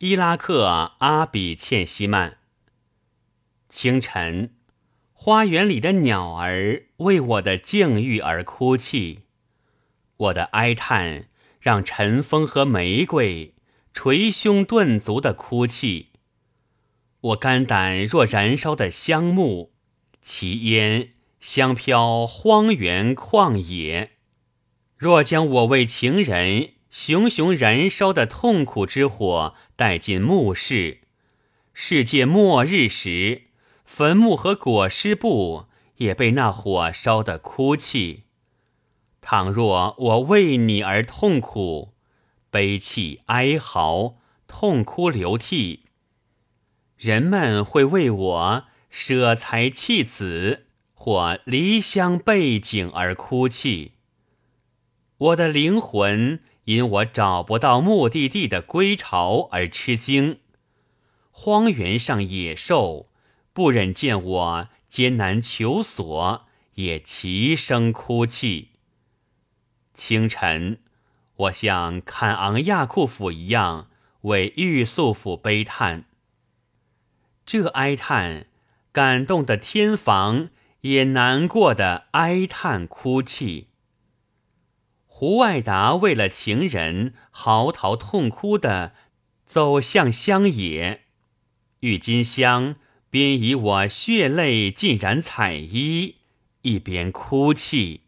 伊拉克阿比欠西曼。清晨，花园里的鸟儿为我的境遇而哭泣，我的哀叹让晨风和玫瑰捶胸顿足的哭泣。我肝胆若燃烧的香木，其烟香飘荒原旷野。若将我为情人熊熊燃烧的痛苦之火带进墓室，世界末日时，坟墓和裹尸布也被那火烧得哭泣。倘若我为你而痛苦，悲泣哀嚎，痛哭流涕，人们会为我舍财弃子或离乡背井而哭泣。我的灵魂因我找不到目的地的归巢而吃惊，荒原上野兽不忍见我艰难求索，也齐声哭泣。清晨，我像坎昂亚库府一样为玉素府悲叹，这哀叹感动的天房也难过的哀叹哭泣。胡外达为了情人嚎啕痛哭的走向乡野，郁金香边以我血泪浸染彩衣，一边哭泣。